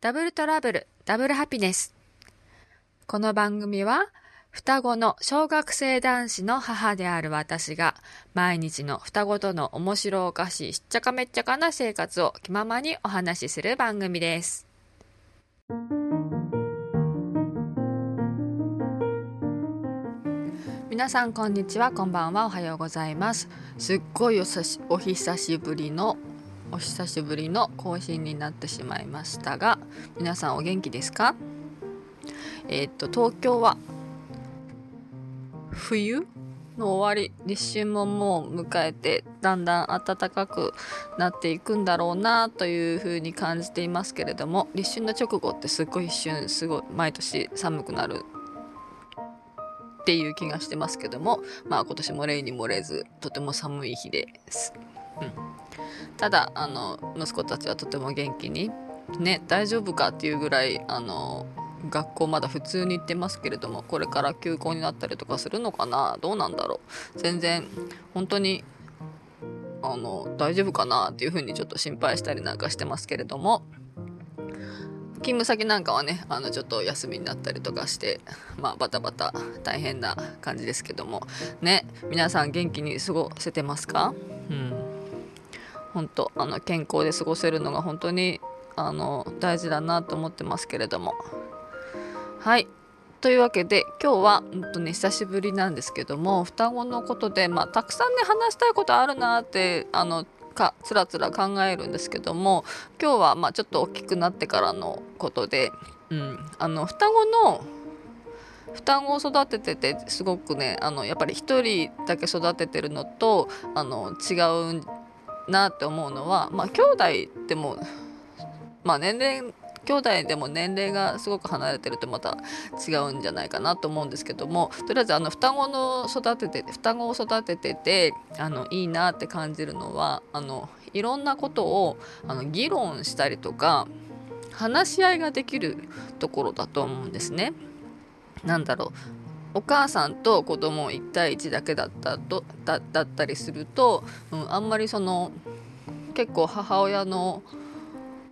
ダブルトラブル、ダブルハピネス。この番組は、双子の小学生男子の母である私が、毎日の双子との面白おかしいしっちゃかめっちゃかな生活を気ままにお話しする番組です。皆さんこんにちは、こんばんは、おはようございます。すっごいおさしお久しぶりのお久しぶりの更新になってしまいましたが皆さんお元気ですか？えー、っと東京は冬の終わり立春ももう迎えてだんだん暖かくなっていくんだろうなというふうに感じていますけれども立春の直後ってすっごい一瞬すごい毎年寒くなるっていう気がしてますけどもまあ今年も例に漏れずとても寒い日です。うん。ただあの息子たちはとても元気にね大丈夫かっていうぐらいあの学校まだ普通に行ってますけれどもこれから休校になったりとかするのかな？どうなんだろう？全然本当にあの大丈夫かな？っていうふうにちょっと心配したりなんかしてますけれども勤務先なんかはねあのちょっと休みになったりとかしてまあバタバタ大変な感じですけども。ね皆さん元気に過ごせてますか？うん。本当あの健康で過ごせるのが本当にあの大事だなと思ってますけれども。はい。というわけで今日は本当に久しぶりなんですけども双子のことで、まあ、たくさんね話したいことあるなってあのかつらつら考えるんですけども今日はまあちょっと大きくなってからのことで、うん、あの双子の双子を育てててすごくねあのやっぱり1人だけ育ててるのとあの違うなって思うのはまあ兄弟でもまあ年齢兄弟でも年齢がすごく離れてるとまた違うんじゃないかなと思うんですけどもとりあえずあの双子の育てて双子を育てててあのいいなって感じるのはあのいろんなことをあの議論したりとか話し合いができるところだと思うんですね。なんだろうお母さんと子供1対1だけだったとだだったりすると、うん、あんまりその結構母親の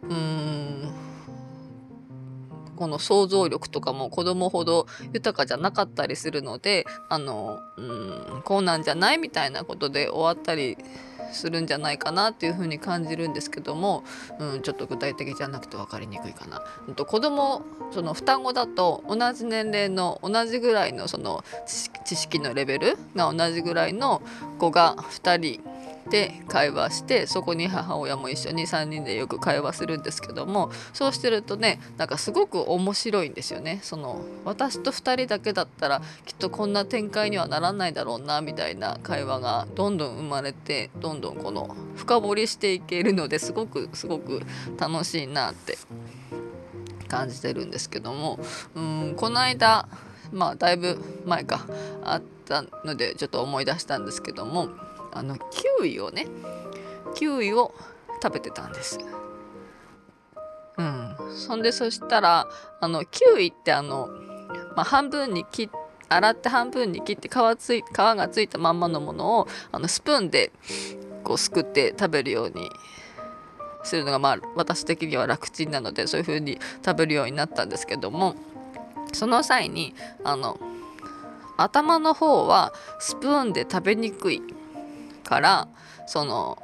うんこの想像力とかも子供ほど豊かじゃなかったりするのであのうんこうなんじゃないみたいなことで終わったりするんじゃないかなっていうふうに感じるんですけども、うん、ちょっと具体的じゃなくて分かりにくいかな。うん、と子供その双子だと同じ年齢の同じぐらいのその知識のレベルが同じぐらいの子が2人で会話してそこに母親も一緒に3人でよく会話するんですけどもそうしてるとねなんかすごく面白いんですよね。その私と2人だけだったらきっとこんな展開にはならないだろうなみたいな会話がどんどん生まれてどんどんこの深掘りしていけるのですごくすごく楽しいなって感じてるんですけども。うんこの間まあだいぶ前かあったのでちょっと思い出したんですけども。あのキウイをねキウイを食べてたんです。うん、そんでそしたらあのキウイってあの、まあ、半分に切って洗って半分に切って皮つい皮がついたまんまのものをあのスプーンでこうすくって食べるようにするのがまあ私的には楽ちんなのでそういう風に食べるようになったんですけどもその際にあの頭の方はスプーンで食べにくいからその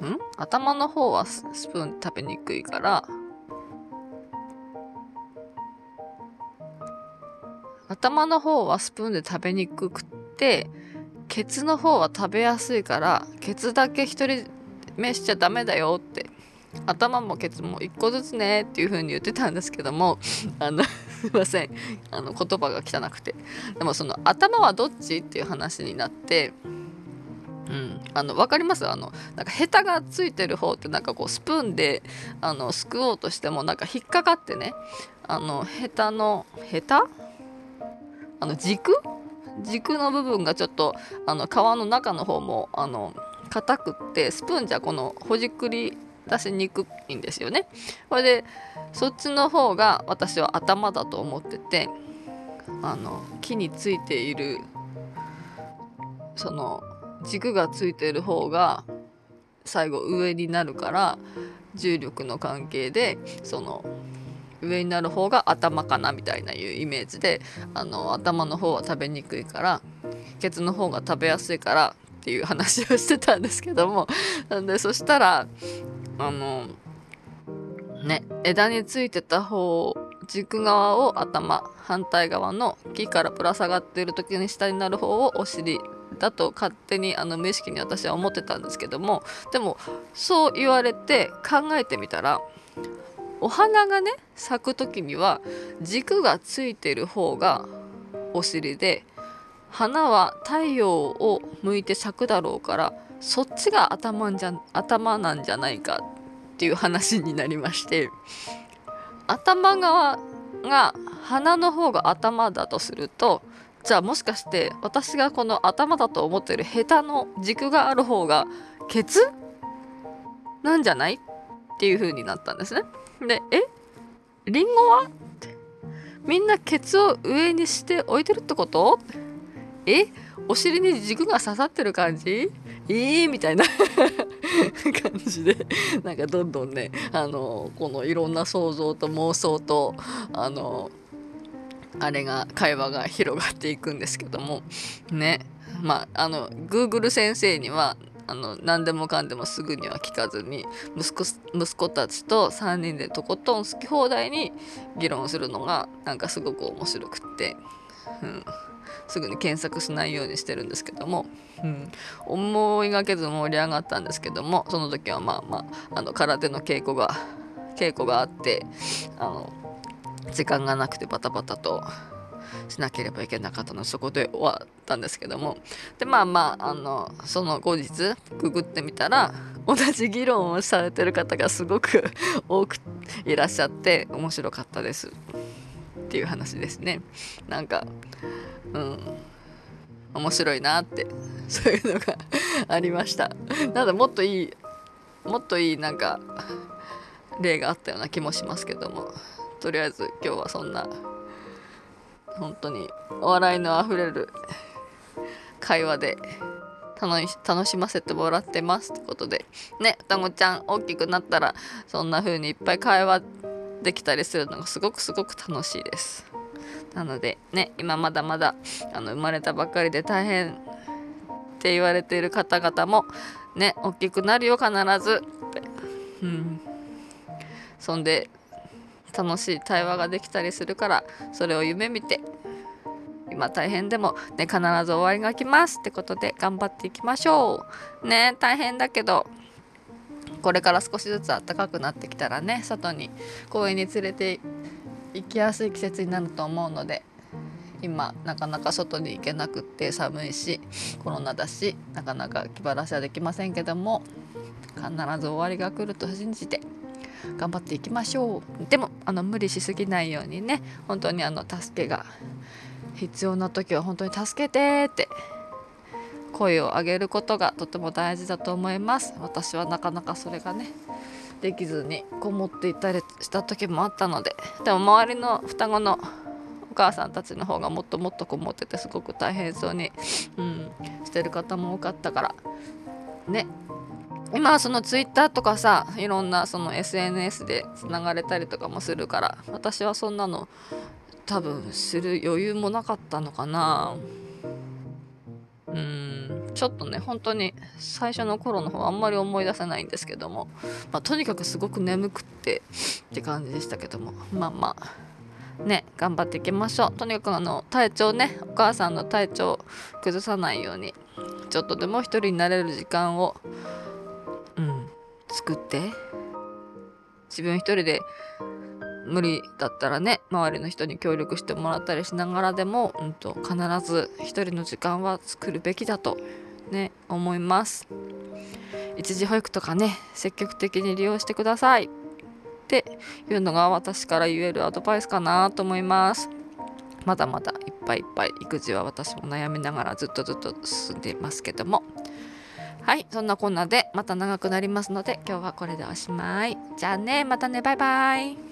ん？頭の方はスプーン食べにくいから頭の方はスプーンで食べにくくってケツの方は食べやすいからケツだけ一人目しちゃダメだよって。頭もケツも一個ずつねっていう風に言ってたんですけどもあのすいません。あの言葉が汚くて。でもその頭はどっちっていう話になってうん、あの分かります？あのなんかヘタがついてる方ってなんかこうスプーンであのすくおうとしてもなんか引っかかってねあのヘタのヘタ？あの軸？軸の部分がちょっとあの皮の中の方もあの硬くってスプーンじゃこのほじくり出しにくいんですよね。これでそっちの方が私は頭だと思っててあの木についているその軸がついてる方が最後上になるから重力の関係でその上になる方が頭かなみたいないうイメージであの頭の方は食べにくいからケツの方が食べやすいからっていう話をしてたんですけどもなんでそしたらあのね枝についてた方軸側を頭反対側の木からぶら下がっている時に下になる方をお尻だと勝手にあの無意識に私は思ってたんですけどもでもそう言われて考えてみたらお花がね咲く時には軸がついてる方がお尻で花は太陽を向いて咲くだろうからそっちが頭んじゃ頭なんじゃないかっていう話になりまして頭側が鼻の方が頭だとするとじゃあもしかして私がこの頭だと思ってるヘタの軸がある方がケツなんじゃないっていう風になったんですね。で「え？リンゴは?」ってみんなケツを上にして置いてるってこと？え？お尻に軸が刺さってる感じ？えー、みたいな。感じで。なんかどんどんねあのこのいろんな想像と妄想とあのあれが会話が広がっていくんですけども。ね。まああの Google 先生にはあの何でもかんでもすぐには聞かずに息子息子たちと3人でとことん好き放題に議論するのがなんかすごく面白くって、うん、すぐに検索しないようにしてるんですけども、うん、思いがけず盛り上がったんですけどもその時はまあまああの空手の稽古が稽古があってあの時間がなくてバタバタとしなければいけなかったのでそこで終わったんですけどもでまあまああのその後日ググってみたら同じ議論をされてる方がすごく 多くいらっしゃって面白かったですっていう話ですね。なんかうん。面白いなって そういうのがありました。なんだもっといいもっといいなんか例があったような気もしますけども。とりあえず今日はそんな本当にお笑いのあふれる会話で楽しませてもらってますってことで。ね双子ちゃん大きくなったらそんな風にいっぱい会話できたりするのがすごくすごく楽しいです。なのでね今まだまだあの生まれたばっかりで大変って言われている方々もね大きくなるよ必ず。うん。そんで楽しい対話ができたりするからそれを夢見て今大変でもね必ず終わりが来ますってことで頑張っていきましょう。ね大変だけどこれから少しずつ暖かくなってきたらね外に公園に連れて行きやすい季節になると思うので今なかなか外に行けなくって寒いしコロナだしなかなか気晴らしはできませんけども必ず終わりが来ると信じて頑張っていきましょう。でもあの無理しすぎないようにね本当にあの助けが必要な時は本当に助けてって声を上げることがとても大事だと思います。私はなかなかそれがねできずにこもっていたりした時もあったのででも周りの双子のお母さんたちの方がもっともっとこもっててすごく大変そうに、うん、してる方も多かったから。ね。今はそのツイッターとかさいろんなその SNS でつながれたりとかもするから私はそんなの多分する余裕もなかったのかな。うん。ちょっとね本当に最初の頃の方あんまり思い出せないんですけども、まあ、とにかくすごく眠くってって感じでしたけどもまあまあね頑張っていきましょう。とにかくあの体調ねお母さんの体調崩さないようにちょっとでも一人になれる時間をうん作って自分一人で無理だったらね周りの人に協力してもらったりしながらでも、うんと、必ず一人の時間は作るべきだとね思います。一時保育とかね積極的に利用してください。っていうのが私から言えるアドバイスかなと思います。まだまだいっぱいいっぱい育児は私も悩みながらずっとずっと進んでいますけども。はいそんなこんなでまた長くなりますので今日はこれでおしまい。じゃあねまたねバイバイ。